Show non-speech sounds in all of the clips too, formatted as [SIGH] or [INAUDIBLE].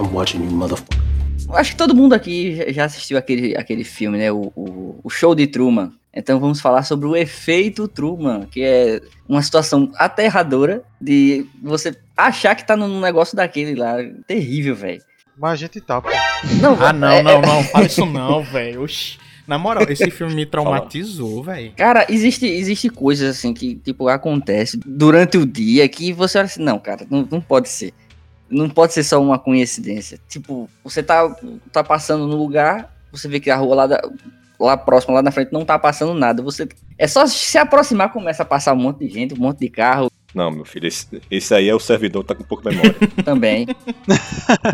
I'm watching you, motherfucker. Acho que todo mundo aqui já assistiu aquele, aquele filme, né? O, o, o, Show de Truman. Então vamos falar sobre o efeito Truman, que é uma situação aterradora de você achar que tá num negócio daquele lá. Terrível, velho. Mas a gente tá, pô. Não, ah, não, é, não, é... não. Fala isso não, velho. Na moral, esse [LAUGHS] filme me traumatizou, velho. Cara, existe, existe coisas assim que, tipo, acontece durante o dia que você olha assim, não, cara, não, não pode ser não pode ser só uma coincidência. Tipo, você tá, tá passando no lugar, você vê que a rua lá, da, lá próxima, lá na frente, não tá passando nada. Você É só se aproximar, começa a passar um monte de gente, um monte de carro. Não, meu filho, esse, esse aí é o servidor, tá com pouco memória. [LAUGHS] Também.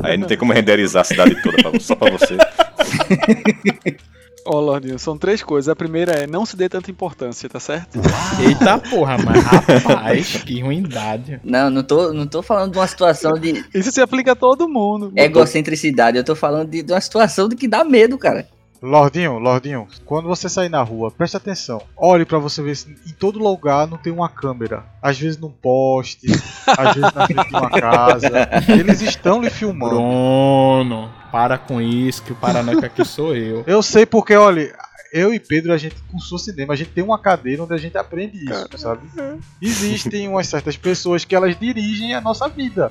Aí não tem como renderizar a cidade toda pra, só pra você. [LAUGHS] Ó, oh, Lordinho, são três coisas. A primeira é não se dê tanta importância, tá certo? [LAUGHS] Eita porra, mas rapaz, que ruindade. Não, não tô, não tô falando de uma situação de. Isso se aplica a todo mundo. Egocentricidade, eu tô falando de, de uma situação de que dá medo, cara. Lordinho, Lordinho, quando você sair na rua, preste atenção. Olhe para você ver se em todo lugar não tem uma câmera. Às vezes num poste, às vezes na frente de uma casa. [LAUGHS] Eles estão lhe filmando. Bruno, para com isso, que o paranoico aqui sou eu. [LAUGHS] Eu sei porque, olha, eu e Pedro, a gente cursou cinema, a gente tem uma cadeira onde a gente aprende isso, Cara, sabe? É. Existem umas certas pessoas que elas dirigem a nossa vida.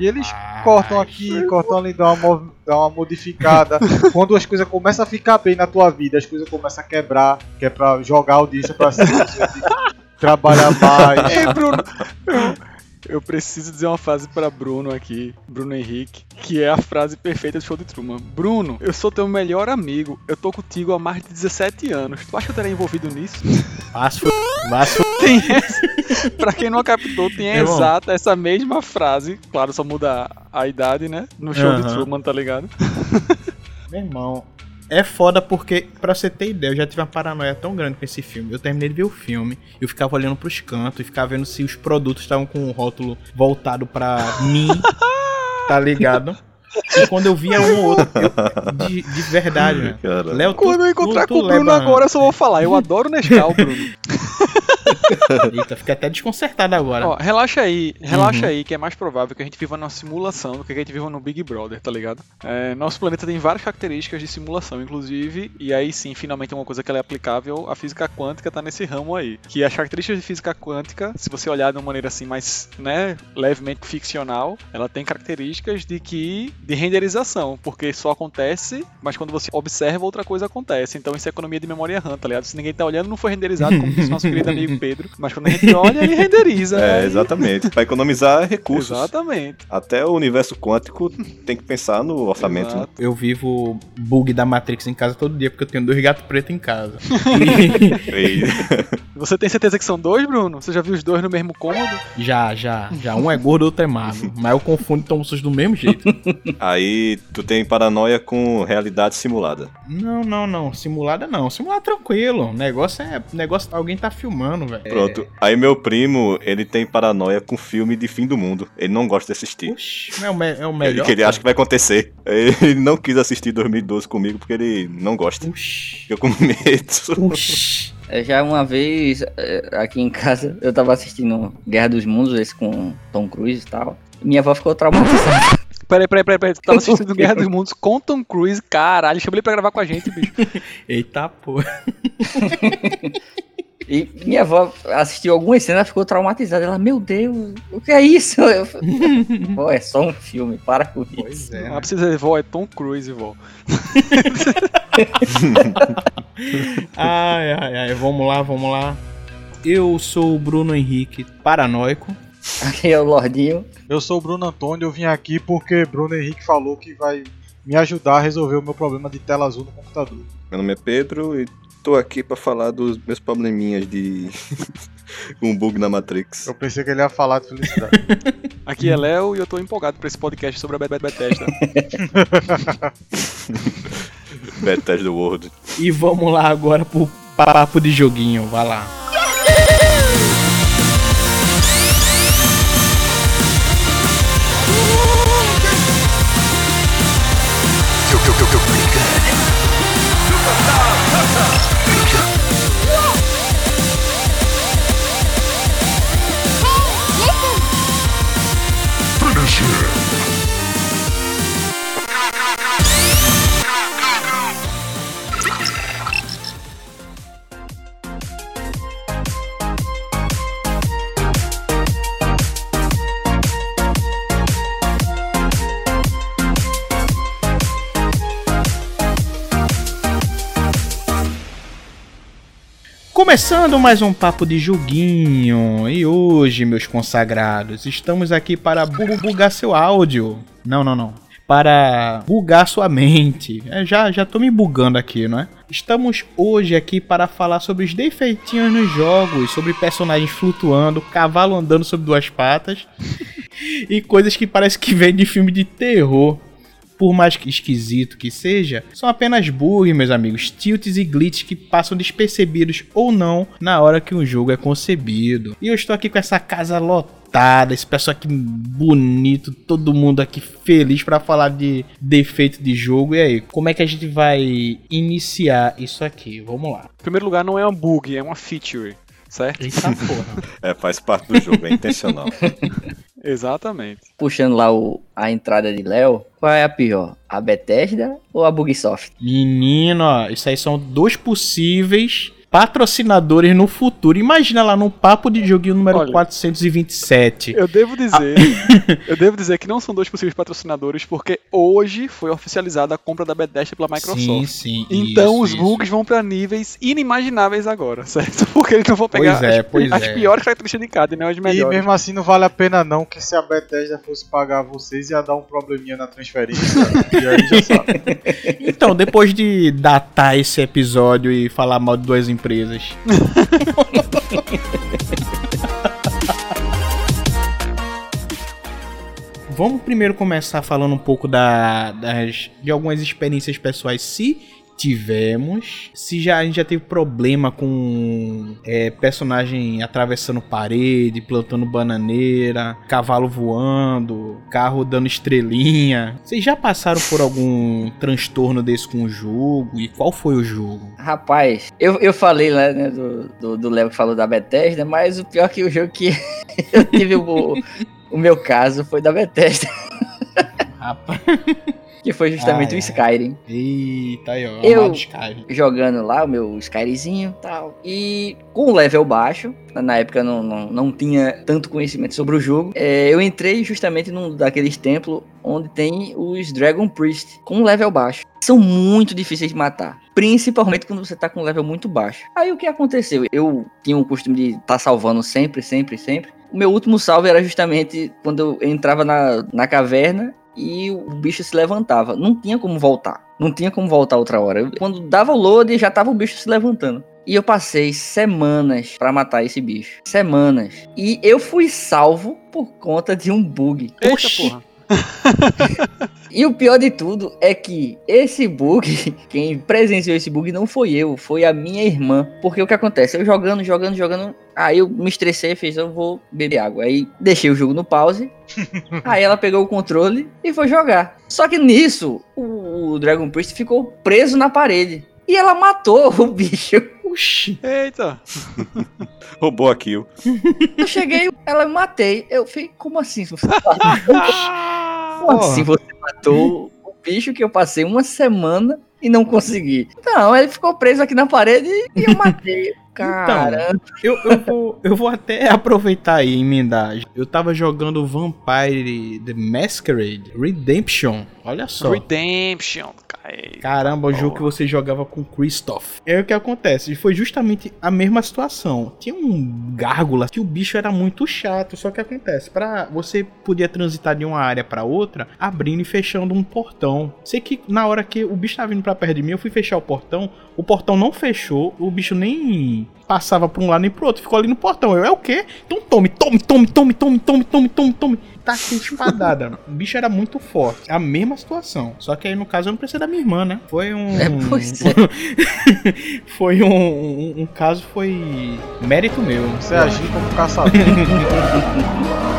E eles cortam aqui, cortam ali, dão uma, dão uma modificada. [LAUGHS] Quando as coisas começam a ficar bem na tua vida, as coisas começam a quebrar, que é pra jogar a audiência pra cima, [LAUGHS] trabalhar mais. Ei, Bruno, eu preciso dizer uma frase para Bruno aqui, Bruno Henrique, que é a frase perfeita do show de Truman. Bruno, eu sou teu melhor amigo, eu tô contigo há mais de 17 anos. Tu acha que eu teria envolvido nisso? Fácil, fácil. Tem essa, [LAUGHS] pra quem não captou, tem é exata essa mesma frase, claro, só muda a idade, né? No show uhum. de Truman, tá ligado? Meu irmão, é foda porque, pra você ter ideia, eu já tive uma paranoia tão grande com esse filme. Eu terminei de ver o filme, eu ficava olhando pros cantos, e ficava vendo se os produtos estavam com o rótulo voltado pra mim, [LAUGHS] tá ligado? E quando eu via um ou outro, eu, de, de verdade, né? Léo, quando eu encontrar tu, tu com o Bruno leva... agora, eu só vou [LAUGHS] falar. Eu adoro Nescau, Bruno. Eita, fiquei até desconcertado agora. Ó, relaxa aí, relaxa uhum. aí, que é mais provável que a gente viva numa simulação do que a gente viva no Big Brother, tá ligado? É, nosso planeta tem várias características de simulação, inclusive, e aí sim, finalmente é uma coisa que ela é aplicável, a física quântica tá nesse ramo aí. Que as características de física quântica, se você olhar de uma maneira assim mais, né, levemente ficcional, ela tem características de que de renderização, porque só acontece, mas quando você observa outra coisa acontece. Então isso é economia de memória RAM, tá ligado? Se ninguém tá olhando, não foi renderizado, como disse nosso querido amigo [LAUGHS] Pedro. Mas quando a gente olha, ele renderiza. [LAUGHS] É, né? exatamente. Para economizar recursos. Exatamente. Até o universo quântico tem que pensar no orçamento. Né? Eu vivo bug da Matrix em casa todo dia, porque eu tenho dois gatos pretos em casa. [LAUGHS] [LAUGHS] Você tem certeza que são dois, Bruno? Você já viu os dois no mesmo cômodo? Já, já. Já. Um é gordo, outro é magro. Mas eu confundo e tomo susto do mesmo jeito. [LAUGHS] Aí tu tem paranoia com realidade simulada. Não, não, não. Simulada não. Simulada tranquilo. Negócio é. Negócio alguém tá filmando, velho. Pronto. É... Aí meu primo, ele tem paranoia com filme de fim do mundo. Ele não gosta de assistir. Oxi, é o, é o melhor. Que ele acha que vai acontecer. Ele não quis assistir 2012 comigo porque ele não gosta. Oxi. Eu com medo. Oxi. É, já uma vez, é, aqui em casa, eu tava assistindo Guerra dos Mundos, esse com Tom Cruise e tal. Minha avó ficou traumatizada. [LAUGHS] Peraí, peraí, peraí, peraí. Tu tava assistindo Guerra dos Mundos com Tom Cruise, caralho. Chama ele pra gravar com a gente, bicho. [LAUGHS] Eita porra. [LAUGHS] E minha avó assistiu algumas cenas e ficou traumatizada. Ela, meu Deus, o que é isso? Eu Pô, é só um filme, para com isso. Pois é. Não precisa dizer, vó, é Tom Cruise, vó. [LAUGHS] ai, ai, ai, vamos lá, vamos lá. Eu sou o Bruno Henrique, paranoico. Aqui é o Lordinho. Eu sou o Bruno Antônio, eu vim aqui porque Bruno Henrique falou que vai me ajudar a resolver o meu problema de tela azul no computador. Meu nome é Pedro e tô aqui para falar dos meus probleminhas de [LAUGHS] um bug na Matrix. Eu pensei que ele ia falar de felicidade. [LAUGHS] Aqui é Léo e eu tô empolgado pra esse podcast sobre a Bethesda. [LAUGHS] Bethesda World. E vamos lá agora pro papo de joguinho, vai lá. Começando mais um papo de joguinho. E hoje, meus consagrados, estamos aqui para bu- bugar seu áudio. Não, não, não. Para bugar sua mente. É, já, já tô me bugando aqui, não é? Estamos hoje aqui para falar sobre os defeitinhos nos jogos, sobre personagens flutuando, cavalo andando sobre duas patas [LAUGHS] e coisas que parece que vem de filme de terror. Por mais que esquisito que seja, são apenas bugs, meus amigos, tilts e glitches que passam despercebidos ou não na hora que um jogo é concebido. E eu estou aqui com essa casa lotada, esse pessoal aqui bonito, todo mundo aqui feliz para falar de defeito de jogo. E aí, como é que a gente vai iniciar isso aqui? Vamos lá. Em primeiro lugar, não é um bug, é uma feature, certo? Eita porra. É, faz parte do jogo, é intencional. [LAUGHS] Exatamente. Puxando lá o, a entrada de Léo, qual é a pior? A Bethesda ou a Bugsoft? Menino, ó, isso aí são dois possíveis patrocinadores no futuro. Imagina lá no papo de joguinho número Olha. 427. Eu devo dizer, [LAUGHS] eu devo dizer que não são dois possíveis patrocinadores, porque hoje foi oficializada a compra da Bethesda pela Microsoft. Sim, sim. Então isso, os isso. bugs vão pra níveis inimagináveis agora, [LAUGHS] certo? Porque eles não vão pegar Pois é, as, pois as é. piores características de cada, e não as E melhores. mesmo assim não vale a pena não, que se a Bethesda fosse pagar vocês ia dar um probleminha na transferência. [LAUGHS] e aí já sabe. Então, depois de datar esse episódio e falar mal de duas empresas. Vamos primeiro começar falando um pouco da, das, de algumas experiências pessoais, se tivemos. Se já, a gente já teve problema com é, personagem atravessando parede, plantando bananeira, cavalo voando, carro dando estrelinha. Vocês já passaram por algum transtorno desse com o jogo? E qual foi o jogo? Rapaz, eu, eu falei lá, né, do, Léo que falou da Bethesda, mas o pior que o jogo que [LAUGHS] eu tive o, o meu caso foi da Bethesda, Rapaz. [LAUGHS] que foi justamente Ah, o é. Skyrim. Eita aí, ó. Eu- Skyrim. jogando lá o meu Skyrimzinho e tal. E com o level baixo, na época não, não, não tinha tanto conhecimento sobre o jogo, é, eu entrei justamente num daqueles templos onde tem os Dragon Priest com level baixo. São muito difíceis de matar. Principalmente quando você tá com um level muito baixo. Aí o que aconteceu? Eu tinha o costume de estar tá salvando sempre, sempre, sempre. O meu último salve era justamente quando eu entrava na, na caverna e o bicho se levantava. Não tinha como voltar. Não tinha como voltar outra hora. Quando dava o load, já tava o bicho se levantando. E eu passei semanas pra matar esse bicho. Semanas. E eu fui salvo por conta de um bug. Eita Oxi. porra. [LAUGHS] E o pior de tudo é que esse bug, [LAUGHS] quem presenciou esse bug não foi eu, foi a minha irmã. Porque o que acontece? Eu jogando, jogando, jogando. Aí eu me estressei e fiz, eu vou beber água. Aí deixei o jogo no pause. [LAUGHS] aí ela pegou o controle e foi jogar. Só que nisso, o, Dragon Priest ficou preso na parede. E ela matou [LAUGHS] o bicho. Oxi. Eita. Roubou a kill. Eu cheguei, ela me matei. Eu fiquei, como assim? Porra. assim você matou o bicho que eu passei uma semana e não consegui? Não, ele ficou preso aqui na parede e eu matei. [LAUGHS] Caramba. Eu, eu, vou, eu vou até aproveitar aí e emendar. Eu tava jogando Vampire The Masquerade Redemption. Olha só. Redemption. Cai. Caramba, o jogo que você jogava com Christoph. É o que acontece. Foi justamente a mesma situação. Tinha um gárgula que o bicho era muito chato. Só que acontece, para você podia transitar de uma área pra outra, abrindo e fechando um portão. Sei que na hora que o bicho tava vindo pra perto de mim, eu fui fechar o portão. O portão não fechou. O bicho nem passava pra um lado nem pro outro. Ficou ali no portão. Eu, é o quê? Então tome, tome, tome, tome, tome, tome, tome, tome, tome. Tá com espadada. o bicho era muito forte. A mesma situação. Só que aí no caso eu não precisei da minha irmã, né? Foi um. É, pois é. [LAUGHS] foi um, um, um caso, foi mérito meu. Você agir como caçador. [LAUGHS]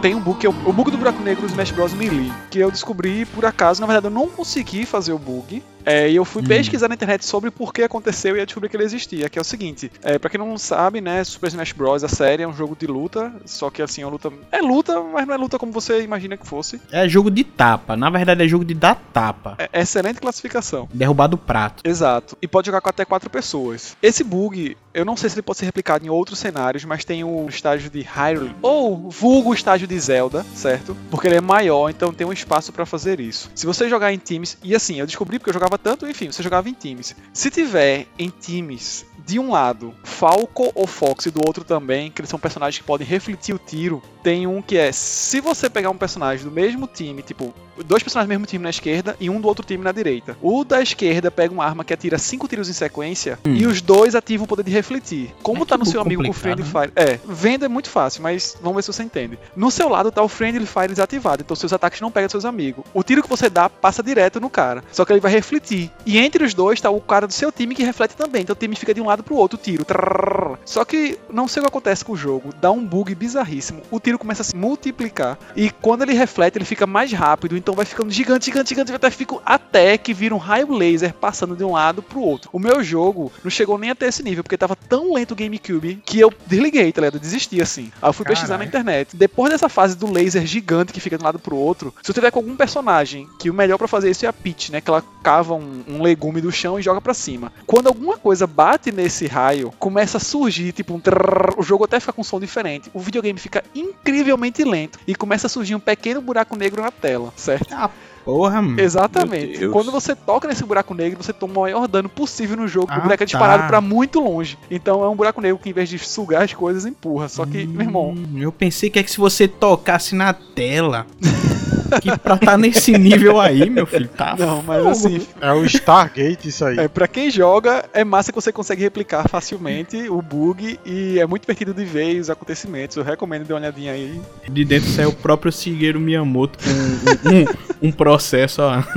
Tem um bug que é o, o bug do buraco negro do Smash Bros. Melee, que eu descobri por acaso. Na verdade, eu não consegui fazer o bug. É, e eu fui Hum. pesquisar na internet sobre por que aconteceu e eu descobri que ele existia. Que é o seguinte: é, pra quem não sabe, né, Super Smash Bros. a série é um jogo de luta. Só que assim, é luta. É luta, mas não é luta como você imagina que fosse. É jogo de tapa. Na verdade, é jogo de dar tapa. É excelente classificação. Derrubar do prato. Exato. E pode jogar com até quatro pessoas. Esse bug, eu não sei se ele pode ser replicado em outros cenários, mas tem o estágio de Hyrule, ou vulgo estágio de Zelda, certo? Porque ele é maior, então tem um espaço pra fazer isso. Se você jogar em times, e assim, eu descobri porque eu jogava tanto, enfim, você jogava em times. Se tiver em times de um lado Falco ou Fox e do outro também, que eles são personagens que podem refletir o tiro, tem um que é se você pegar um personagem do mesmo time, tipo, dois personagens do mesmo time na esquerda e um do outro time na direita. O da esquerda pega uma arma que atira cinco tiros em sequência Hum. e os dois ativam o poder de refletir. Como É tá no seu amigo com o Friendly Fire? É, venda é muito fácil, mas vamos ver se você entende. No seu lado tá o Friendly Fire desativado, então seus ataques não pegam seus amigos. O tiro que você dá passa direto no cara, só que ele vai refletir. E entre os dois tá o cara do seu time que reflete também, então o time fica de um lado pro outro, o tiro. Trrr. Só que não sei o que acontece com o jogo, dá um bug bizarríssimo. O tiro começa a se multiplicar e quando ele reflete, ele fica mais rápido, então vai ficando gigante, gigante, gigante, até, fico, até que vira um raio laser passando de um lado pro outro. O meu jogo não chegou nem até esse nível, porque tava tão lento o GameCube que eu desliguei, tá ligado? Eu desisti assim. Aí eu fui pesquisar na Caralho. internet. Depois dessa fase do laser gigante que fica de um lado pro outro, se eu tiver com algum personagem, que o melhor pra fazer isso é a Peach, né? Que ela cava um, um legume do chão e joga pra cima. Quando alguma coisa bate nesse raio, começa a surgir, tipo um trrr, o jogo até fica com um som diferente. O videogame fica incrivelmente lento e começa a surgir um pequeno buraco negro na tela, certo? Ah, porra, mano. Exatamente. Quando você toca nesse buraco negro, você toma o maior dano possível no jogo, Ah, o boneco é disparado tá. pra muito longe. Então é um buraco negro que, em vez de sugar as coisas, empurra. Só que, meu irmão, Hum, Eu pensei que é que se você tocasse na tela. [LAUGHS] que pra tá nesse nível aí, meu filho, tá. não, mas fogo. assim, É o Stargate isso aí. É, pra quem joga, é massa que você consegue replicar facilmente o bug e é muito divertido de ver os acontecimentos. Eu recomendo dar uma olhadinha aí. De dentro saiu o próprio Shigeru Miyamoto com um, um- um processo, ó. [LAUGHS]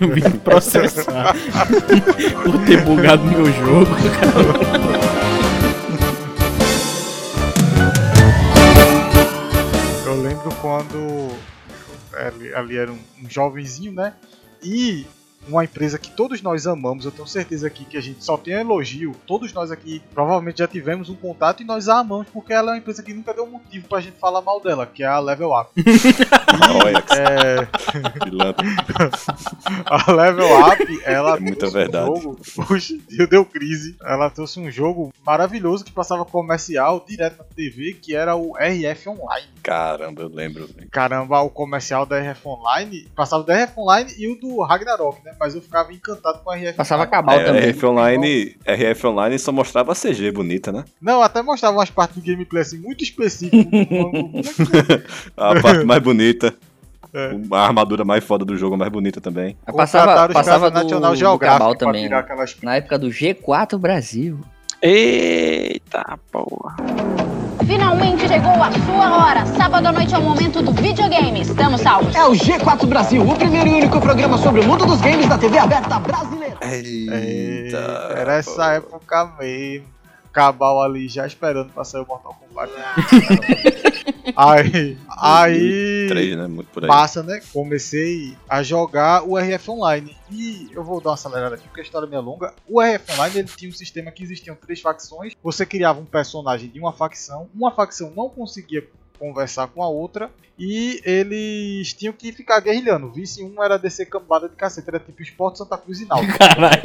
Vim processar por ter bugado meu jogo. Eu lembro quando ali, ali era um, um jovenzinho, né? E uma empresa que todos nós amamos, eu tenho certeza aqui que a gente só tem elogio. Todos nós aqui provavelmente já tivemos um contato e nós a amamos porque ela é uma empresa que nunca deu motivo pra gente falar mal dela, que é a Level Up. [LAUGHS] Olha que É, [LAUGHS] a Level Up, ela É muita trouxe verdade. um jogo, hoje em dia deu crise. Ela trouxe um jogo maravilhoso que passava comercial direto na TV, que era o RF Online. Caramba, eu lembro. velho. Caramba, o comercial da RF Online, passava o da RF Online e o do Ragnarok, né? Mas eu ficava encantado com a RF Passava Online. cabal É, também. RF Online, RF Online só mostrava a CG bonita, né? Não, até mostrava umas partes do gameplay assim, muito específicas. [LAUGHS] A parte mais bonita. É. A armadura mais foda do jogo, a mais bonita também. Passava, os passava caras do, National do Geographic cabal pra também. aquelas Na época do G4 Brasil. Eita porra. Finalmente chegou a sua hora. Sábado à noite é o momento do videogame. Estamos salvos. É o G4 Brasil, o primeiro e único programa sobre o mundo dos games da TV aberta brasileira. É, era essa época mesmo. Cabal ali já esperando pra sair o Mortal Kombat. [LAUGHS] aí, aí Três, né? Muito por aí. passa, né? Comecei a jogar o RF Online. E eu vou dar uma acelerada aqui porque a história é meio longa. O RF Online ele tinha um sistema que existiam três facções. Você criava um personagem de uma facção. Uma facção não conseguia conversar com a outra. E eles tinham que ficar guerrilhando. O vice um era descer cambada de cacete. Era tipo Esporte Santa Cruz e Náutico. Caralho.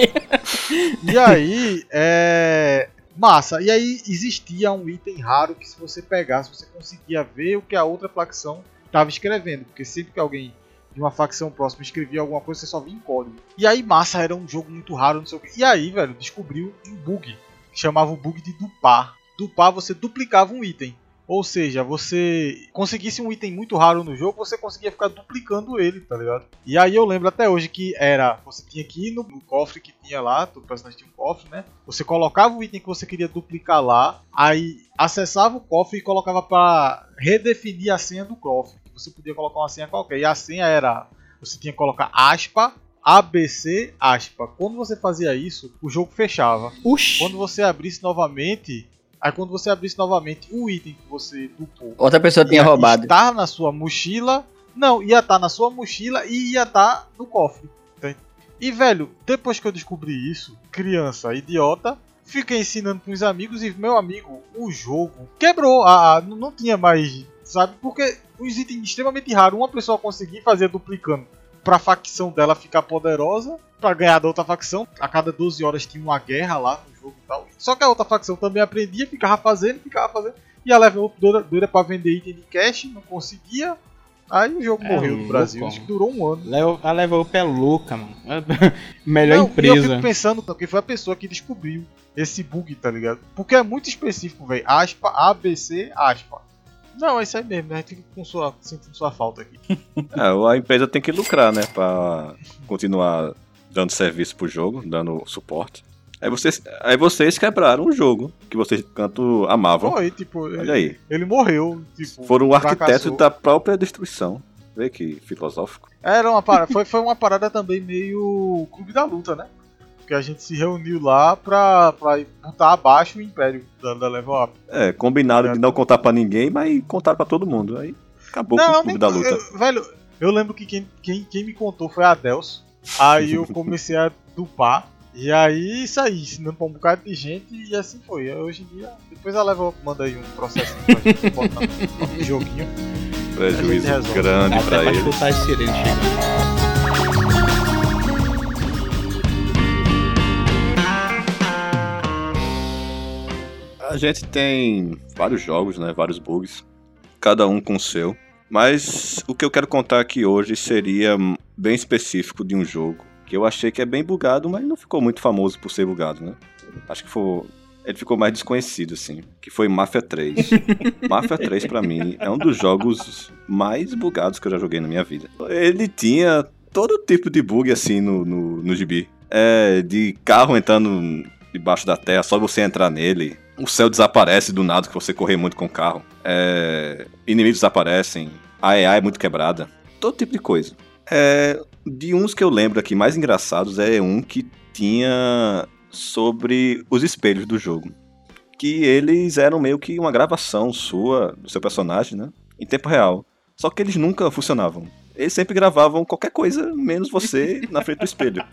E aí, é. Massa. E aí existia um item raro que se você pegasse, você conseguia ver o que a outra facção estava escrevendo. Porque sempre que alguém de uma facção próxima escrevia alguma coisa, você só via em código. E aí, massa, era um jogo muito raro, não sei o que. E aí, velho, descobriu um bug. Que chamava o bug de dupar. Dupar, você duplicava um item. Ou seja, você conseguisse um item muito raro no jogo, você conseguia ficar duplicando ele, tá ligado? E aí eu lembro até hoje que era, você tinha que ir no, no cofre que tinha lá, todo personagem tinha um cofre, né? Você colocava o item que você queria duplicar lá, aí acessava o cofre e colocava pra redefinir a senha do cofre. Você podia colocar uma senha qualquer. E a senha era, você tinha que colocar aspa, ABC, aspa. Quando você fazia isso, o jogo fechava. Oxi. Quando você abrisse novamente, aí quando você abrisse novamente o item que você dupou, Outra pessoa tinha roubado. estar na sua mochila. Não, ia estar na sua mochila e ia estar no cofre. entende? E velho, depois que eu descobri isso, criança idiota, fiquei ensinando com os amigos e meu amigo, o jogo quebrou. A, a- não não tinha mais, sabe? Porque os itens extremamente raros, uma pessoa conseguir fazer duplicando pra facção dela ficar poderosa, pra ganhar da outra facção. A cada 12 horas tinha uma guerra lá jogo e tal. Só que a outra facção também aprendia, ficava fazendo, ficava fazendo. E a level up doida, doida pra vender item de cash, não conseguia. Aí o jogo É morreu no Brasil, mano. acho que durou um ano. A Level Up é louca, mano. [LAUGHS] Melhor Não, E eu empresa. fico pensando que foi a pessoa que descobriu esse bug, tá ligado? Porque é muito específico, velho. Aspa, ABC, aspa. Não, é isso aí mesmo, né? A gente fica com sua, sentindo sua falta aqui. [LAUGHS] É, a empresa tem que lucrar, né? Pra continuar dando serviço pro jogo, dando suporte. Aí vocês, aí vocês quebraram o jogo que vocês tanto amavam. Foi, tipo, Olha aí. ele morreu, tipo. Foram o arquiteto da própria destruição. Vê que filosófico. Era uma parada, foi, foi uma parada também meio clube da luta, né? Porque a gente se reuniu lá pra, pra botar abaixo o império da, da Level Up. É, combinaram de não contar pra ninguém, mas contaram pra todo mundo. Aí acabou com o clube nem- da luta. eu- velho, eu lembro que quem, quem, quem me contou foi a Delcio. Aí eu [LAUGHS] comecei a dupar. E aí isso aí, ensinando pra um bocado de gente e assim foi. Hoje em dia, depois a Level Up manda aí um processo pra gente [LAUGHS] botar no joguinho. Prejuízo grande Até pra pra ele. escutar as sirenes chegando. A gente tem vários jogos, né? Vários bugs. Cada um com o seu. Mas o que eu quero contar aqui hoje seria bem específico de um jogo que eu achei que é bem bugado, mas não ficou muito famoso por ser bugado, né? Acho que foi. Ele ficou mais desconhecido, assim. Que foi Mafia 3. [LAUGHS] Mafia 3, pra mim, é um dos jogos mais bugados que eu já joguei na minha vida. Ele tinha todo tipo de bug, assim, no, no, no gibi. É, de carro entrando debaixo da terra, só você entrar nele. O céu desaparece do nada que você correr muito com o carro. É, inimigos desaparecem. A AI é muito quebrada. Todo tipo de coisa. É, de uns que eu lembro aqui mais engraçados é um que tinha sobre os espelhos do jogo. Que eles eram meio que uma gravação sua, do seu personagem, né? Em tempo real. Só que eles nunca funcionavam. Eles sempre gravavam qualquer coisa, menos você [LAUGHS] na frente do espelho.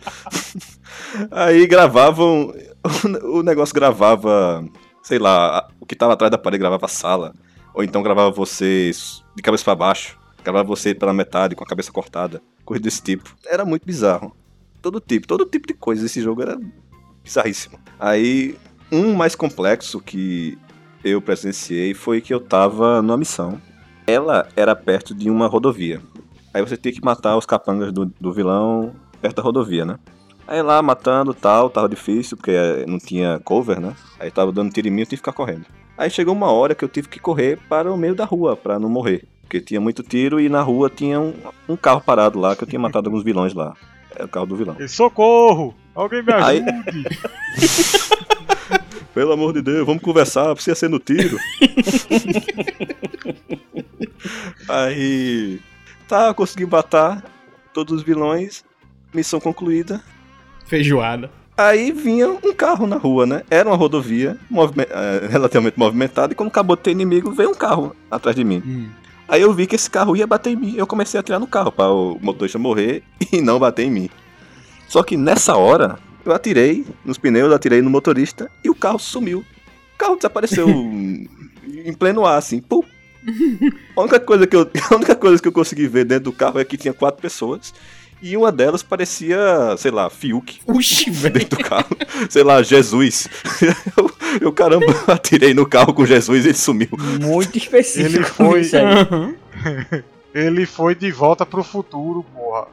Aí gravavam. O negócio gravava, sei lá, o que tava atrás da parede gravava a sala. Ou então gravava você de cabeça para baixo. Gravava você pela metade, com a cabeça cortada. Coisa desse tipo. Era muito bizarro. Todo tipo, todo tipo de coisa. Esse jogo era bizarríssimo. Aí, um mais complexo que eu presenciei foi que eu tava numa missão. Ela era perto de uma rodovia. Aí você tinha que matar os capangas do, do vilão perto da rodovia, né? Aí lá matando tal, tava difícil, porque eh, não tinha cover, né? Aí tava dando tiro em mim, eu tive que ficar correndo. Aí chegou uma hora que eu tive que correr para o meio da rua, para não morrer. Porque tinha muito tiro e na rua tinha um, um carro parado lá, que eu tinha [LAUGHS] matado alguns vilões lá. É o carro do vilão. Socorro! Alguém me Aí- ajude! [LAUGHS] Pelo amor de Deus, vamos conversar, precisa ser no tiro. [LAUGHS] Aí. Tá, consegui matar todos os vilões. Missão concluída. Feijoada. Aí vinha um carro na rua, né? Era uma rodovia movime- eh, relativamente movimentada. E quando acabou de ter inimigo, veio um carro atrás de mim. Hum. Aí eu vi que esse carro ia bater em mim. Eu comecei a atirar no carro para o motorista morrer [LAUGHS] e não bater em mim. Só que nessa hora, eu atirei nos pneus, atirei no motorista e o carro sumiu. O carro desapareceu [LAUGHS] em pleno ar, assim. Pum. A única, coisa que eu, [LAUGHS] a única coisa que eu consegui ver dentro do carro é que tinha quatro pessoas. E uma delas parecia, sei lá, Fiuk [LAUGHS] velho. dentro do carro. Sei lá, Jesus. [LAUGHS] Eu, eu, caramba, [LAUGHS] atirei no carro com Jesus e ele sumiu. Muito específico. Ele foi- isso aí. Aham. Ele foi de volta pro futuro, porra.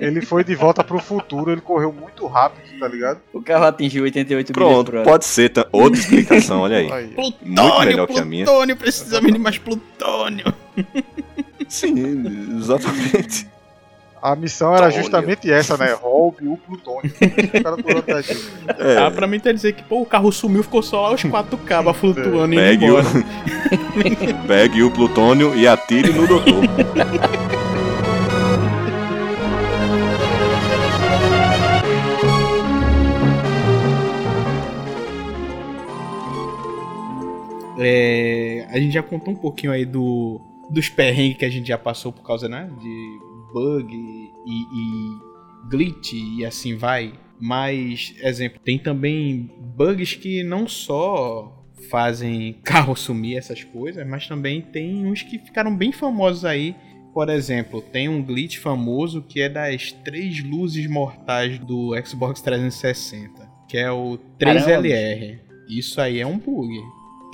ele foi de volta pro futuro, ele correu muito rápido, tá ligado? O carro atingiu 88 milhas Pronto, por hora. pode ser tá? outra explicação, olha aí. Aí. Muito Plutônio, melhor que a minha. plutônio, precisamos de mais plutônio. Sim, exatamente. A missão era Plutônio. justamente essa, né? Roube o plutônio. [LAUGHS] É, Ah, pra mim tá dizer que, pô, o carro sumiu, ficou só lá os quatro cabas flutuando e indo pegue, o, embora. [LAUGHS] pegue o plutônio e atire no doutor. É, a gente já contou um pouquinho aí do, dos perrengues que a gente já passou por causa, né? De bug e, e glitch e assim vai. Mas, exemplo, tem também bugs que não só fazem [LAUGHS] carro sumir essas coisas, mas também tem uns que ficaram bem famosos aí. Por exemplo, tem um glitch famoso que é das três luzes mortais do Xbox 360, que é o 3LR. Isso aí é um bug.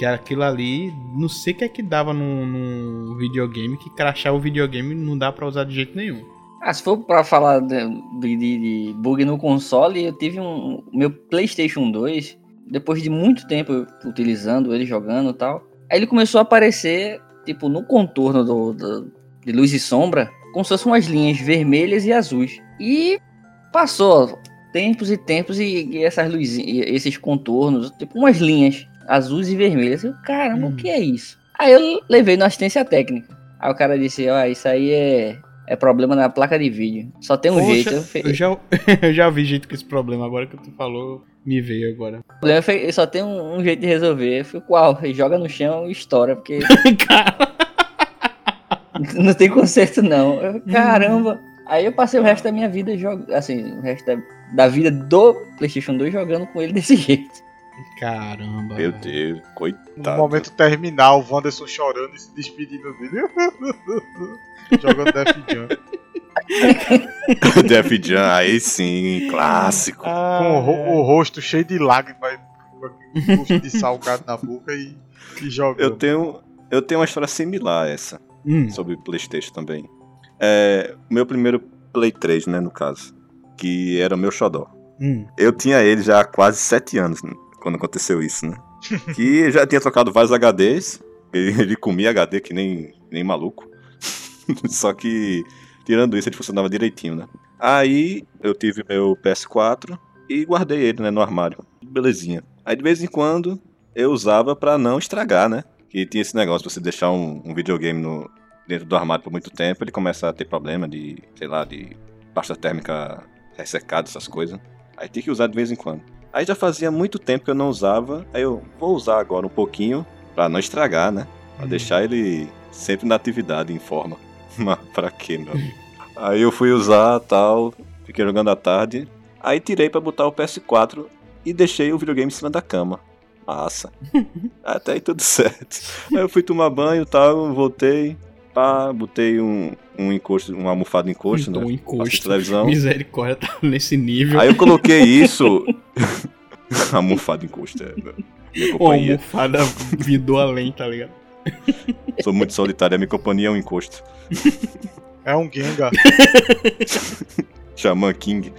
Que aquilo ali, não sei o que é que dava no, no videogame, que crachar o videogame não dá pra usar de jeito nenhum. Ah, se for pra falar de, de, de bug no console, eu tive um. Meu PlayStation 2, depois de muito tempo utilizando ele, jogando e tal. Aí ele começou a aparecer, tipo, no contorno do, do, de luz e sombra, como se fossem umas linhas vermelhas e azuis. E passou tempos e tempos e, e essas luzinhas, esses contornos, tipo umas linhas azuis e vermelhas. Eu, caramba, Hum. o que é isso? Aí eu levei na assistência técnica. Aí o cara disse, ó, isso aí é, é problema na placa de vídeo. Só tem um Poxa, jeito. Eu fe- Eu já, [LAUGHS] eu já vi jeito com esse problema, agora que tu falou, me veio agora. O problema foi, só tem um, um jeito de resolver. Eu fui qual? Joga no chão e estoura, porque [LAUGHS] Cara, [LAUGHS] não tem conserto não. Eu, caramba. Aí eu passei o resto da minha vida jogando, assim, o resto da, da vida do PlayStation 2 jogando com ele desse jeito. Caramba. Meu. Deus, No coitado. momento terminal, o Wanderson chorando e se despedindo dele. [LAUGHS] Jogando Def Jam. [LAUGHS] Def Jam, aí sim, clássico. Com o, ro- o rosto cheio de lágrimas, com aquele gosto de salgado na boca e, e jogando. Eu tenho, eu tenho uma história similar a essa, Hum, sobre Playstation também. É, o meu primeiro Play 3, né, no caso, que era o meu xodó. hum. Eu tinha ele já há quase 7 anos, né, quando aconteceu isso, né. [LAUGHS] que já tinha trocado vários HDs, ele, ele comia HD que nem, nem maluco. [LAUGHS] Só que, tirando isso, ele funcionava direitinho, né. Aí, eu tive meu PS4 e guardei ele, né, no armário. Belezinha. Aí, de vez em quando, eu usava pra não estragar, né. Que tinha esse negócio de você deixar um, um videogame no, dentro do armário por muito tempo, ele começa a ter problema de, sei lá, de pasta térmica ressecada, essas coisas. Aí tem que usar de vez em quando. Aí já fazia muito tempo que eu não usava, aí eu vou usar agora um pouquinho pra não estragar, né? Pra deixar ele sempre na atividade, em forma. [LAUGHS] Mas pra quê, meu amigo? [LAUGHS] Aí eu fui usar tal, fiquei jogando à tarde. Aí tirei pra botar o PS4 e deixei o videogame em cima da cama. Massa. [LAUGHS] Até aí tudo certo. Aí eu fui tomar banho e tal, voltei. Pá, botei um, um encosto, uma almofada de encosto, Então, né? um encosto. televisão. [LAUGHS] Misericórdia, tá nesse nível. Aí eu coloquei [LAUGHS] isso. [LAUGHS] almofada de encosto, é. Minha Uma almofada vidou além, tá ligado? Sou muito solitário, a minha companhia é um encosto. É um Gengar. Xamã King.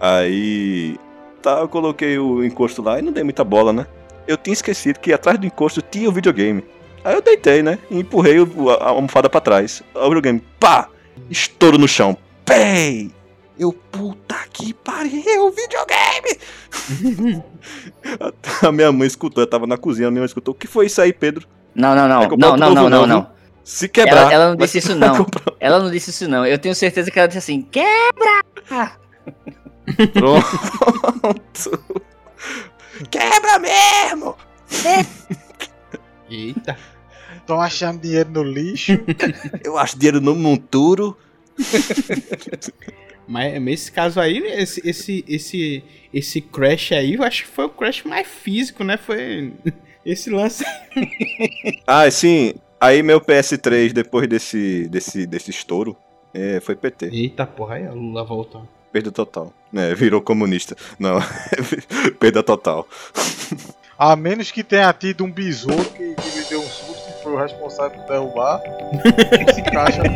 Aí. Tá, eu coloquei o encosto lá e não dei muita bola, né? Eu tinha esquecido que atrás do encosto tinha o videogame. Aí eu deitei, né? E empurrei a almofada pra trás. O videogame, pá! Estouro no chão. Pei! Eu, puta que pariu, videogame! [LAUGHS] a minha mãe escutou, eu tava na cozinha, a minha mãe escutou. O que foi isso aí, Pedro? Não, não, não. Não, não, não, não, não. Se quebrar. Ela, ela não disse isso [LAUGHS] não. Ela não disse isso não. Eu tenho certeza que ela disse assim, quebra! [LAUGHS] Pronto. Quebra mesmo! Eita. Estão achando dinheiro no lixo. [LAUGHS] Eu acho dinheiro no monturo. Mas nesse caso aí, esse, esse, esse, esse crash aí, eu acho que foi o crash mais físico, né? Foi esse lance. [LAUGHS] Ah, sim. Aí meu PS3, depois desse, desse, desse estouro, é, foi PT. Eita porra, aí a Lula voltou. Perda total. É, virou comunista. Não, [LAUGHS] perda total. A menos que tenha tido um besouro que, que lhe deu um susto e foi o responsável por derrubar. Se encaixa. [LAUGHS]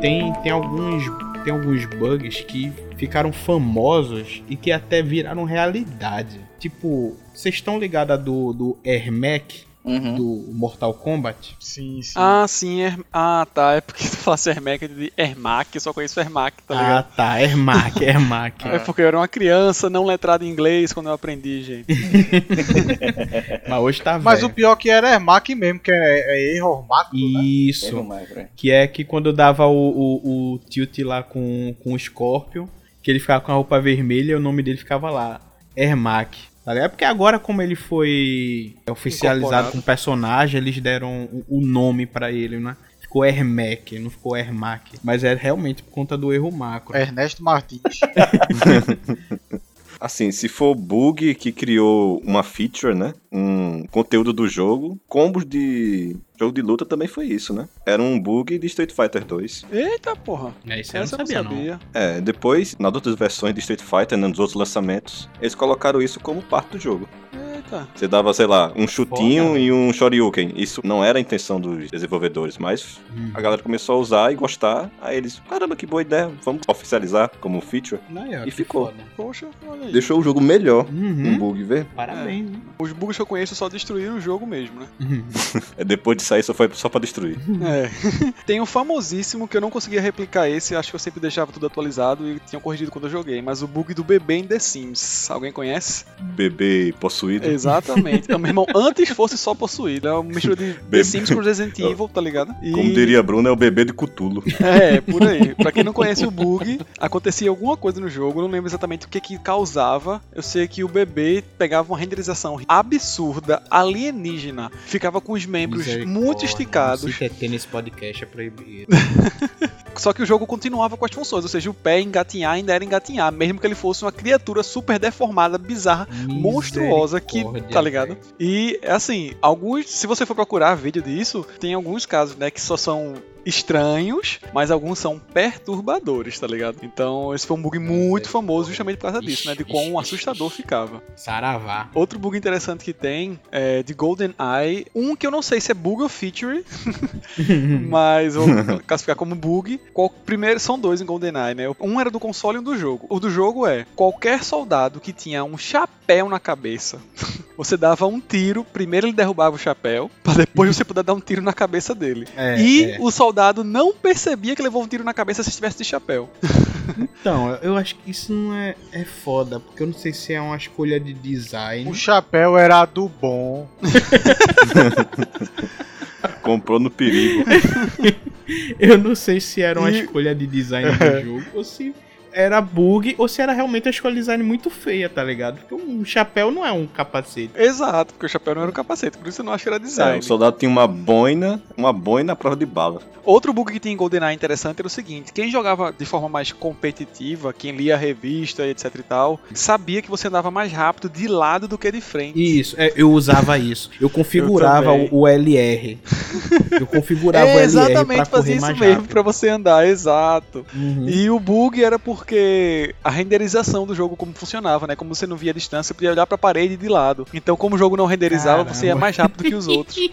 Tem, tem, alguns, tem alguns bugs que ficaram famosos e que até viraram realidade. Tipo, vocês estão ligados do, do Ermac, Uhum. do Mortal Kombat? Sim, sim. Ah, sim. Er... Ah, tá. É porque [LAUGHS] tu falasse Ermac de Ermac, eu só conheço Ermac, tá ligado? ah, tá. Ermac, [LAUGHS] Ermac. É porque eu era uma criança não letrada em inglês quando eu aprendi, gente. [LAUGHS] Mas hoje tá velho. Mas o pior que era Ermac mesmo, que é, é Error Macro, né? Isso. Velho. Que é que quando eu dava o, o, o tilt lá com, com o Scorpion, que ele ficava com a roupa vermelha, o nome dele ficava lá, Ermac. Tá ligado? Porque agora, como ele foi oficializado como personagem, eles deram o, o nome pra ele, né? Ficou Ermac, não ficou Ermac. Mas é realmente por conta do erro macro. Ernesto Martins. [LAUGHS] Assim, se for bug que criou uma feature, né? Um conteúdo do jogo, combos de jogo de luta também foi isso, né? Era um bug de Street Fighter 2. Eita porra. É, isso eu não Essa eu não sabia, não. sabia. É, depois, nas outras versões de Street Fighter, né, nos outros lançamentos, eles colocaram isso como parte do jogo. Você dava, sei lá, um chutinho Foda. e um shoryuken. Isso não era a intenção dos desenvolvedores, mas Hum. a galera começou a usar e gostar. Aí eles, caramba, que boa ideia, vamos oficializar como feature. E ficou. foda. Poxa, olha aí. Deixou o jogo melhor. Uhum. Um bug, vê? Parabéns, hein? Os bugs que eu conheço só destruíram o jogo mesmo, né? Uhum. [LAUGHS] É, depois de sair só foi só pra destruir. É. [LAUGHS] Tem um famosíssimo que eu não conseguia replicar esse, acho que eu sempre deixava tudo atualizado e tinha corrigido quando eu joguei, mas o bug do bebê em The Sims. Alguém conhece? Bebê possuído. [LAUGHS] Exatamente. Então, meu irmão, antes fosse só possuído. É uma mistura de The. Sims com Resident Evil, tá ligado? E- Como diria Bruno, é o bebê de Cutulo. É, por aí. Pra quem não conhece o bug, acontecia alguma coisa no jogo, não lembro exatamente o que que causava. Eu sei que o bebê pegava uma renderização absurda, alienígena, ficava com os membros muito esticados. Se ter nesse podcast é proibido. [LAUGHS] Só que o jogo continuava com as funções, ou seja, o pé engatinhar ainda era engatinhar, mesmo que ele fosse uma criatura super deformada, bizarra, monstruosa que, tá ligado? E assim, alguns, se você for procurar vídeo disso, tem alguns casos, né, que só são estranhos, mas alguns são perturbadores, tá ligado? Então, esse foi um bug muito famoso justamente por causa disso, né, de quão assustador ficava. Saravá. Outro bug interessante que tem é de Golden Eye, um que eu não sei se é bug ou feature, [LAUGHS] mas vou classificar como bug. Qual, primeiro são dois em GoldenEye, né? Um era do console e um do jogo. O do jogo é qualquer soldado que tinha um chapéu na cabeça, [LAUGHS] você dava um tiro, primeiro ele derrubava o chapéu, pra depois você poder dar um tiro na cabeça dele. É, e é. o soldado não percebia que levou um tiro na cabeça se estivesse de chapéu. Então, eu acho que isso não é, é foda, porque eu não sei se é uma escolha de design. O chapéu era do bom. [LAUGHS] Comprou no perigo. [LAUGHS] Eu não sei se era uma escolha de design do [LAUGHS] jogo, ou se era bug, ou se era realmente uma escolha de design muito feia, tá ligado? Porque um chapéu não é um capacete. Exato, porque o chapéu não era um capacete, por isso eu não acho que era É, design. o soldado tinha uma boina, uma boina à prova de bala. Outro bug que tinha em GoldenEye interessante era o seguinte: quem jogava de forma mais competitiva, quem lia a revista e etc e tal, sabia que você andava mais rápido de lado do que de frente. Isso, é, eu usava isso. Eu configurava o, o LR. Eu configurava o É, exatamente, fazia isso mesmo rápido. pra você andar, exato. Uhum. E o bug era porque a renderização do jogo como funcionava, né? Como você não via a distância, você podia olhar pra parede de lado. Então, como o jogo não renderizava, você ia Caramba. mais rápido que os outros. [LAUGHS]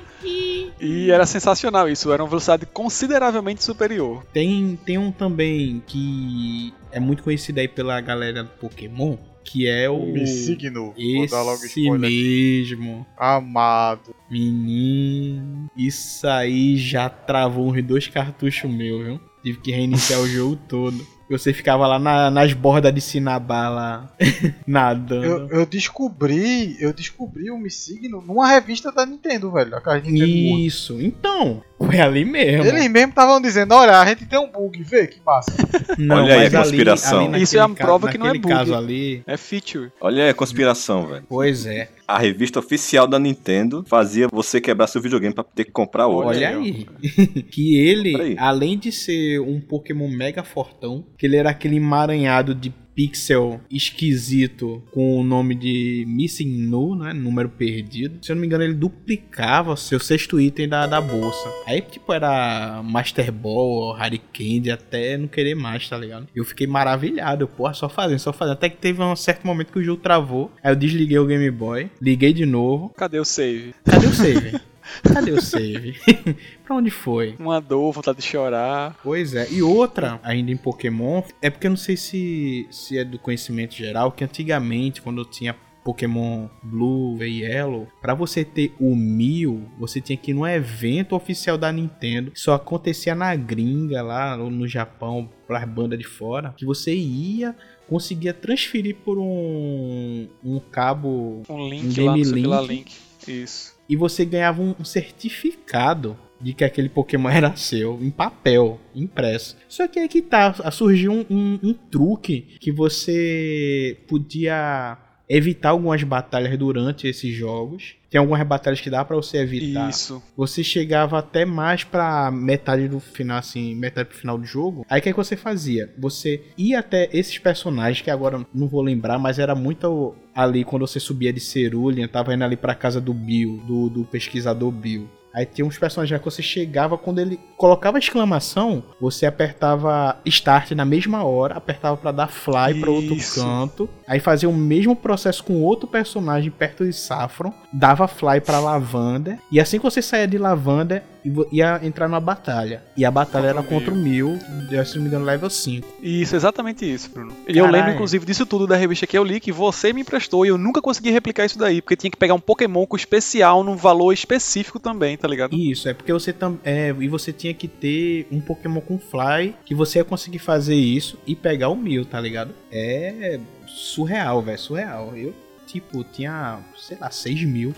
E era sensacional isso, era uma velocidade consideravelmente superior. Tem, tem um também que é muito conhecido aí pela galera do Pokémon, que é o. Me signo. Vou dar logo Esse spoiler. mesmo. Amado. Menino, isso aí já travou uns dois cartuchos meus, viu? Tive que reiniciar o [LAUGHS] jogo todo. Você ficava lá na- nas bordas de Sinabá lá, [LAUGHS] nadando. Eu, eu descobri, eu descobri o Me Signo numa revista da Nintendo, velho. A casa Nintendo. Isso, então, foi ali mesmo. Eles mesmo estavam dizendo, olha, a gente tem um bug, vê que massa. [LAUGHS] Não, Olha aí a ali- conspiração. ali naquele Isso é a ca- prova que não é bug. caso ali, É feature. Olha aí a conspiração, velho. pois é. A revista oficial da Nintendo fazia você quebrar seu videogame pra ter que comprar outro. Olha aí, aí. [LAUGHS] que ele, aí. além de ser um Pokémon mega fortão, que ele era aquele emaranhado de pixel esquisito com o nome de Missing No, né? Número perdido. Se eu não me engano, ele duplicava o seu sexto item da, da bolsa. Aí, tipo, era Master Ball, Harry Candy, até não querer mais, tá ligado? Eu fiquei maravilhado. Eu, porra, só fazendo, só fazendo. Até que teve um certo momento que o jogo travou. Aí eu desliguei o Game Boy, liguei de novo. Cadê o save? Cadê o save? [LAUGHS] Cadê o save? [LAUGHS] pra onde foi? Uma dor, vontade de chorar. Pois é. E outra, ainda em Pokémon, é porque eu não sei se, se é do conhecimento geral, que antigamente, quando eu tinha Pokémon Blue e Yellow, pra você ter o Mil, você tinha que ir num evento oficial da Nintendo. Só acontecia na gringa lá no Japão, pras bandas de fora, que você ia conseguia transferir por um, um cabo Um link Um que lá, link. link. Isso. E você ganhava um, certificado de que aquele Pokémon [LAUGHS] era seu, em papel, impresso. Só que aí que tá, surgiu um, um- um truque que você podia evitar algumas batalhas durante esses jogos. Tem algumas batalhas que dá pra você evitar. Isso. Você chegava até mais pra metade do final, assim, metade pro final do jogo. Aí o que, é que você fazia? Você ia até esses personagens, que agora não vou lembrar, mas era muito ali quando você subia de Cerulean, tava indo ali pra casa do Bill, do, do pesquisador Bill. Aí tinha uns personagens que você chegava, quando ele colocava exclamação, você apertava start na mesma hora, apertava pra dar fly pra outro canto. Aí fazia o mesmo processo com outro personagem perto de Saffron, dava fly pra Lavanda. E assim que você saía de Lavanda, ia entrar numa batalha. E a batalha era contra o Mil, se não me engano, level 5. Isso, exatamente isso, Bruno. E eu Caralho. lembro, inclusive, disso tudo da revista que eu li, que você me emprestou e eu nunca consegui replicar isso daí, porque tinha que pegar um Pokémon com especial num valor específico também, tá ligado? Isso, é porque você tam, é, e você tinha que ter um Pokémon com Fly que você ia conseguir fazer isso e pegar o Mil, tá ligado? É surreal, velho, surreal. Eu, tipo, tinha, sei lá, 6 mil.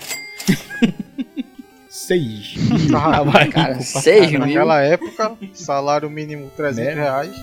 [LAUGHS] 6 mil. [LAUGHS] Ah, Cara, pra 6 caralho. mil. Naquela época, salário mínimo 300 Né? reais. [LAUGHS]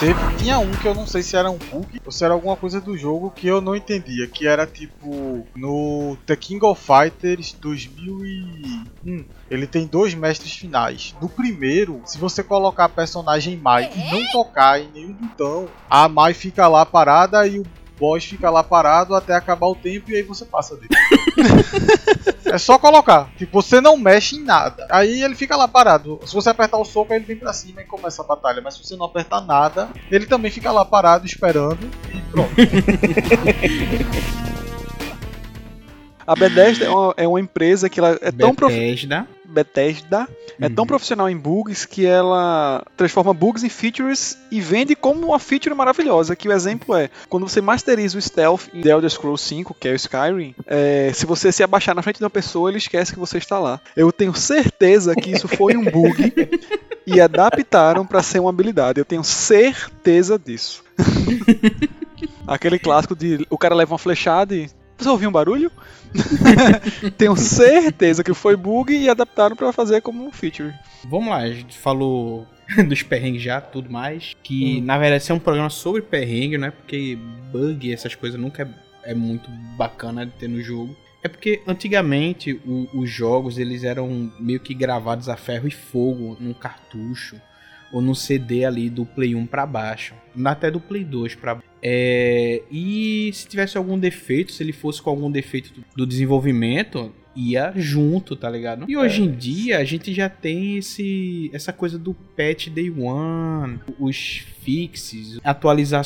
Teve, tinha um que eu não sei se era um bug ou se era alguma coisa do jogo que eu não entendia, que era tipo no The King of Fighters 2001. Ele tem dois mestres finais. No primeiro, se você colocar a personagem Mai e não tocar em nenhum botão, a Mai fica lá parada e o boss fica lá parado até acabar o tempo e aí você passa dele. [LAUGHS] É só colocar. Tipo, você não mexe em nada. Aí ele fica lá parado. Se você apertar o soco, ele vem pra cima e começa a batalha. Mas se você não apertar nada, ele também fica lá parado esperando e pronto. [LAUGHS] A Bethesda é uma, é uma empresa que ela é tão prof... Bethesda. Bethesda é tão Uhum. profissional em bugs que ela transforma bugs em features e vende como uma feature maravilhosa. Que o exemplo é quando você masteriza o stealth em The Elder Scrolls 5, que é o Skyrim, é, se você se abaixar na frente de uma pessoa, ele esquece que você está lá. Eu tenho certeza que isso foi um bug e adaptaram para ser uma habilidade. Eu tenho certeza disso. [LAUGHS] Aquele clássico de o cara leva uma flechada e você ouviu um barulho? [LAUGHS] Tenho certeza que foi bug e adaptaram pra fazer como um feature. Vamos lá, a gente falou [LAUGHS] dos perrengues já, tudo mais. Que na verdade esse é um programa sobre perrengue, né? Porque bug e essas coisas nunca é, é muito bacana de ter no jogo. É porque antigamente o- os jogos eles eram meio que gravados a ferro e fogo num cartucho ou no CD ali do Play 1 pra baixo, até do Play 2 pra é, e se tivesse algum defeito, se ele fosse com algum defeito do- do desenvolvimento, ia junto, tá ligado? E hoje em dia a gente já tem esse essa coisa do patch day one, os fixes,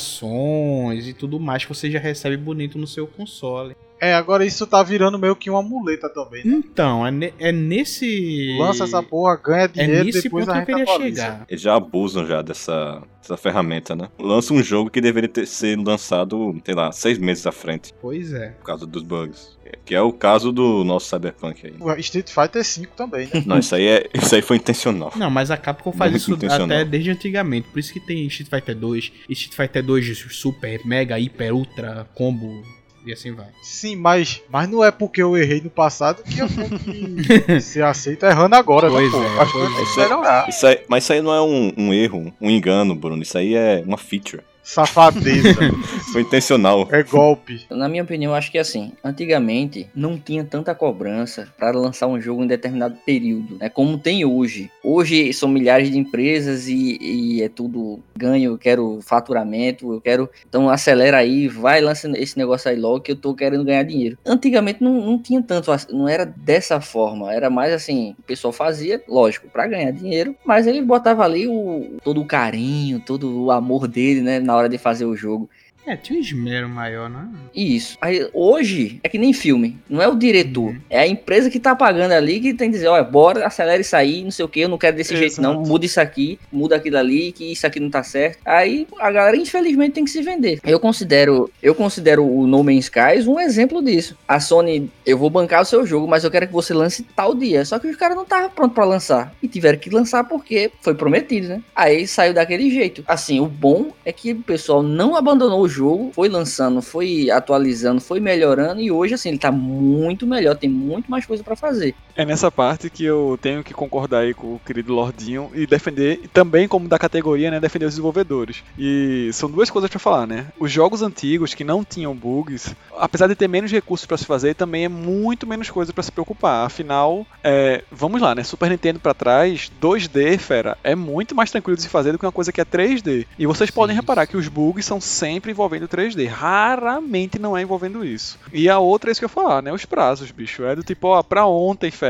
atualizações e tudo mais que você já recebe bonito no seu console. É, agora isso tá virando meio que uma muleta também. Né? Então, é, ne- é nesse Lança essa porra, ganha é dinheiro, nesse depois ponto que a eu gente queria chegar. Eles já abusam já dessa, dessa ferramenta, né? Lança um jogo que deveria ter, ser lançado, sei lá, seis meses à frente, Pois é. por causa dos bugs. Que é o caso do nosso Cyberpunk aí. O Street Fighter 5 também, né? [LAUGHS] Não, isso aí, é, isso aí foi intencional. Não, mas a Capcom faz Muito isso intencional. até desde antigamente. Por isso que tem Street Fighter 2, Street Fighter 2 Super, Mega, Hiper, Ultra, Combo e assim vai. Sim, mas, mas não é porque eu errei no passado que eu que [LAUGHS] ser aceito errando agora, Pois é, pois coisas é. têm que melhorar. Isso aí, mas isso aí não é um, um erro, um engano, Bruno. Isso aí é uma feature. Safadeza. [LAUGHS] Foi intencional. é golpe. Na minha opinião, acho que assim, antigamente não tinha tanta cobrança para lançar um jogo em determinado período, né? Como tem hoje. Hoje são milhares de empresas e, e é tudo ganho, eu quero faturamento, eu quero. Então acelera aí, vai, lança esse negócio aí logo que eu tô querendo ganhar dinheiro. Antigamente não, não tinha tanto, ass- não era dessa forma, era mais assim, o pessoal fazia, lógico, para ganhar dinheiro, mas ele botava ali o, todo o carinho, todo o amor dele, né, na hora de fazer o jogo. É, tinha um esmero maior, né? Isso. Aí, hoje é que nem filme. Não é o diretor. Uhum. É a empresa que tá pagando ali que tem que dizer, olha, bora, acelera isso aí, não sei o que, eu não quero desse jeito não. Muda isso aqui, muda aquilo ali, que isso aqui não tá certo. Aí a galera, infelizmente, tem que se vender. Eu considero, eu considero o No Man's Skies um exemplo disso. A Sony, eu vou bancar o seu jogo, mas eu quero que você lance tal dia. Só que os caras não estavam prontos pra lançar. E tiveram que lançar porque foi prometido, né? Aí saiu daquele jeito. Assim, o bom é que o pessoal não abandonou o jogo, foi lançando, foi atualizando, foi melhorando e hoje assim ele tá muito melhor, tem muito mais coisa pra fazer. É nessa parte que eu tenho que concordar aí com o querido Lordinho e defender, também como da categoria, né, defender os desenvolvedores. E são duas coisas para falar, né? Os jogos antigos que não tinham bugs, apesar de ter menos recursos para se fazer, também é muito menos coisa para se preocupar. Afinal, é, vamos lá, né? Super Nintendo para trás, 2D, fera, é muito mais tranquilo de se fazer do que uma coisa que é 3D. E vocês Sim. podem reparar que os bugs são sempre envolvendo 3D, raramente não é envolvendo isso. E a outra é isso que eu ia falar, né? Os prazos, bicho. É do tipo, ó, pra ontem, fera.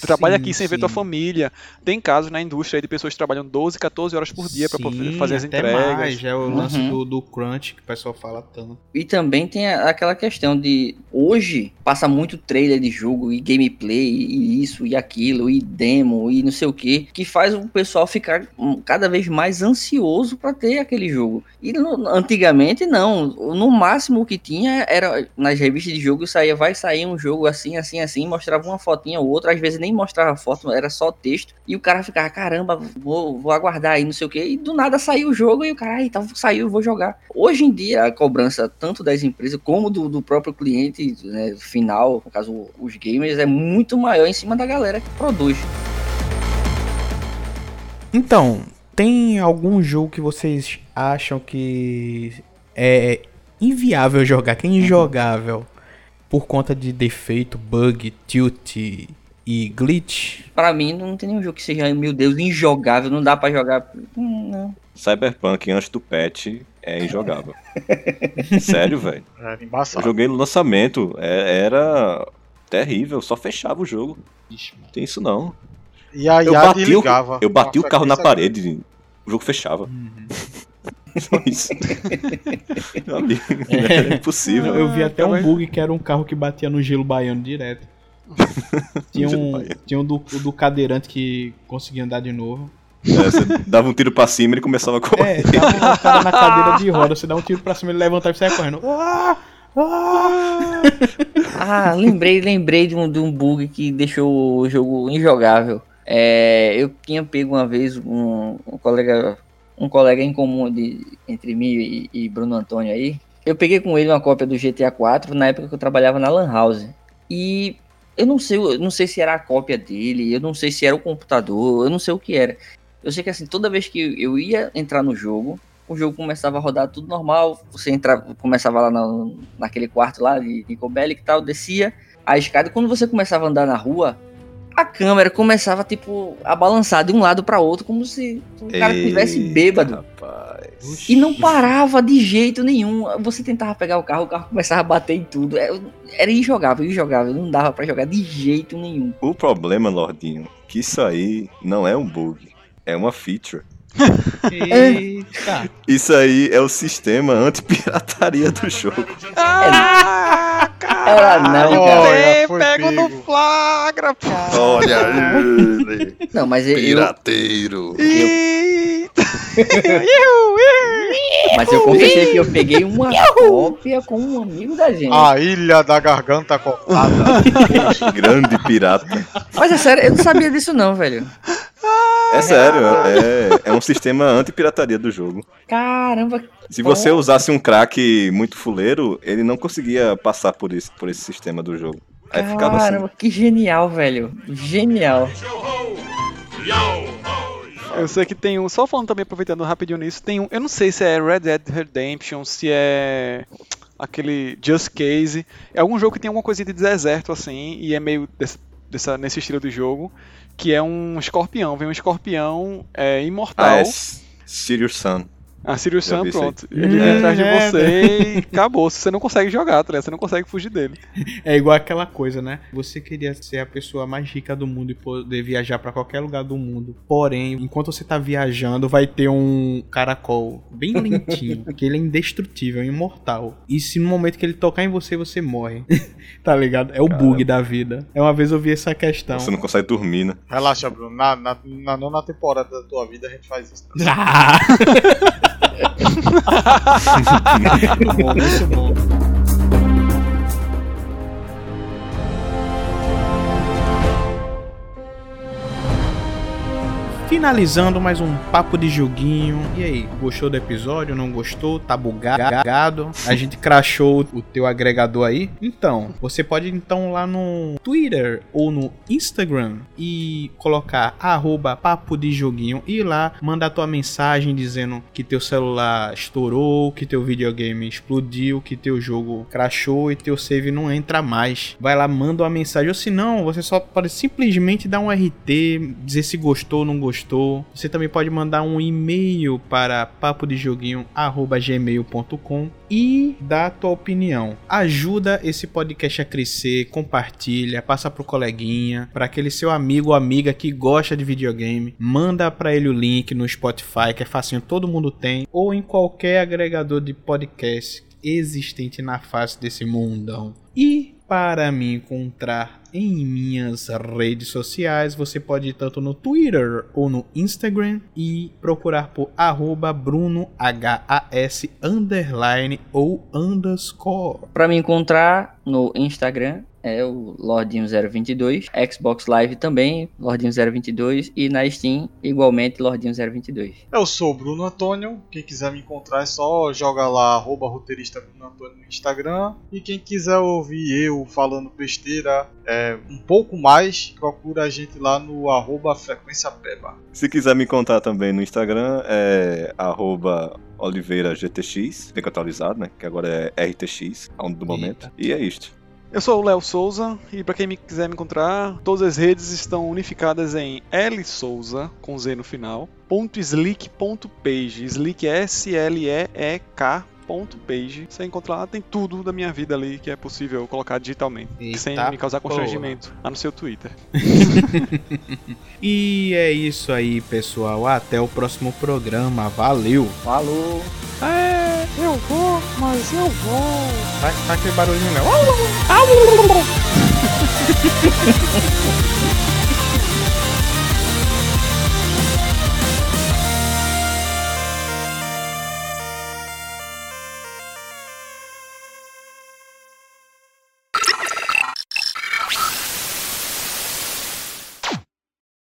Trabalha aqui sem sim. ver tua família. Tem casos na indústria de pessoas que trabalham 12, 14 horas por dia para fazer as entregas. Mais, é o uhum. lance do, do crunch que o pessoal fala tanto. E também tem aquela questão de hoje passa muito trailer de jogo e gameplay e isso e aquilo e demo e não sei o que que faz o pessoal ficar cada vez mais ansioso para ter aquele jogo. E no, antigamente não, no máximo o que tinha era nas revistas de jogo saía vai sair um jogo assim assim assim, mostrava uma fotinha ou outra, às vezes nem mostrava foto, era só texto e o cara ficava caramba, vou, vou aguardar aí não sei o que e do nada saiu o jogo e o cara, então saiu, vou jogar. Hoje em dia a cobrança tanto das empresas como do, do próprio cliente né, final, no caso os gamers, é muito maior em cima da galera que produz. Então, tem algum jogo que vocês acham que é inviável jogar, que é injogável por conta de defeito, bug, tilt e glitch? Para mim não tem nenhum jogo que seja, meu Deus, injogável, não dá para jogar. Hum, não. Cyberpunk antes do patch é injogável. [LAUGHS] Sério, velho. É Eu joguei no lançamento, é, era terrível, só fechava o jogo. Ixi, tem isso não. E aí eu bati, o, eu bati o carro na parede, o jogo fechava. Uhum. Só isso. [LAUGHS] Meu amigo, é impossível. Eu vi até um bug que era um carro que batia no gelo baiano direto. [LAUGHS] Tinha um, tinha um do, do cadeirante que conseguia andar de novo. É, você dava um tiro pra cima e ele começava a correr. É, tava um cara na cadeira de roda, você dá um tiro pra cima, ele levantava e saia correndo. Ah! Ah! ah, lembrei, lembrei de um, de um bug que deixou o jogo injogável. É, eu tinha pego uma vez um, um, colega um colega em comum de, entre mim e, e, Bruno Antônio aí. Eu peguei com ele uma cópia do GTA 4 na época que eu trabalhava na Lan House. E eu não sei, eu não sei se era a cópia dele, eu não sei se era o computador, eu não sei o que era. Eu sei que assim, toda vez que eu ia entrar no jogo, o jogo começava a rodar tudo normal, você entrava, começava lá na, naquele quarto lá de, de e tal, descia a escada, quando você começava a andar na rua, a câmera começava, tipo, a balançar de um lado para outro, como se o cara estivesse bêbado. Rapaz. E não parava de jeito nenhum. Você tentava pegar o carro, o carro começava a bater em tudo. É, era injogável, injogável. Não dava para jogar de jeito nenhum. O problema, Lordinho, que isso aí não é um bug, é uma feature. [LAUGHS] Eita. Isso aí é o sistema anti-pirataria do jogo. Ah, Era não, cara. Pego no flagra, pô. Olha ele. Não, mas eu... Pirateiro. Eu... [LAUGHS] mas eu confessei que eu peguei uma cópia com um amigo da gente. A Ilha da Garganta Cortada. Grande pirata. Mas é sério, eu não sabia disso não, velho. É sério, é, é um sistema anti-pirataria do jogo. Caramba. Se você usasse um crack muito fuleiro, ele não conseguia passar por esse, por esse sistema do jogo. Aí Caramba, ficava assim. que genial, velho. Genial. Eu sei que tem um. Só falando também, aproveitando rapidinho nisso, tem um. Eu não sei se é Red Dead Redemption, se é. Aquele Just Case. É algum jogo que tem alguma coisinha de deserto assim, e é meio desse, dessa, nesse estilo de jogo que é um escorpião. Vem um escorpião é, imortal. Ah, é Sirius Sun. A Sirius Sam, pronto. Ele vem atrás de é, você e acabou. Você não consegue jogar, tá Você não consegue fugir dele. É igual aquela coisa, né? Você queria ser a pessoa mais rica do mundo e poder viajar para qualquer lugar do mundo. Porém, enquanto você tá viajando, vai ter um caracol bem lentinho, [LAUGHS] que ele é indestrutível, é imortal. E se no momento que ele tocar em você, você morre. [LAUGHS] tá ligado? É o Caramba. bug da vida. É uma vez eu vi essa questão. Você não consegue dormir, né? Relaxa, Bruno. Na, na, na nona temporada da tua vida a gente faz isso. [LAUGHS] Ah! Muito [LAUGHS] bom, muito bom. Finalizando mais um papo de joguinho. E aí, gostou do episódio? Não gostou? Tá bugado? A gente crashou o teu agregador aí? Então, você pode então lá no Twitter ou no Instagram e colocar arroba papo de joguinho e lá mandar tua mensagem dizendo que teu celular estourou, que teu videogame explodiu, que teu jogo crashou e teu save não entra mais. Vai lá, manda uma mensagem. Ou se não, você só pode simplesmente dar um RT, dizer se gostou ou não gostou. Você também pode mandar um e-mail para papodejoguinho@gmail.com e dar a tua opinião. Ajuda esse podcast a crescer, compartilha, passa pro coleguinha, para aquele seu amigo ou amiga que gosta de videogame, manda para ele o link no Spotify, que é facinho, todo mundo tem, ou em qualquer agregador de podcast existente na face desse mundão. E para me encontrar em minhas redes sociais, você pode ir tanto no Twitter ou no Instagram e procurar por arroba Bruno H-A-S underline ou underscore. Para me encontrar no Instagram é o Lordinho022, Xbox Live também, Lordinho022 e na Steam igualmente Lordinho022. Eu sou o Bruno Antônio, quem quiser me encontrar é só jogar lá arroba roteirista Bruno Antônio no Instagram e quem quiser ouvir eu falando besteira é, um pouco mais, procura a gente lá no arroba frequência peba. Se quiser me encontrar também no Instagram é arroba Oliveira GTX, bem atualizado, né? Que agora é RTX, ao do momento. E é isto. Eu sou o Léo Souza e para quem me quiser me encontrar, todas as redes estão unificadas em L Souza com Z no final. Ponto .slick.page, slick é S L E E K page. Você encontra lá, tem tudo da minha vida ali que é possível colocar digitalmente, Eita sem me causar constrangimento, lá no seu Twitter. [LAUGHS] E é isso aí, pessoal. Até o próximo programa. Valeu! Falou! É, eu vou, mas eu vou. Faz, faz aquele barulhinho, Léo. [LAUGHS]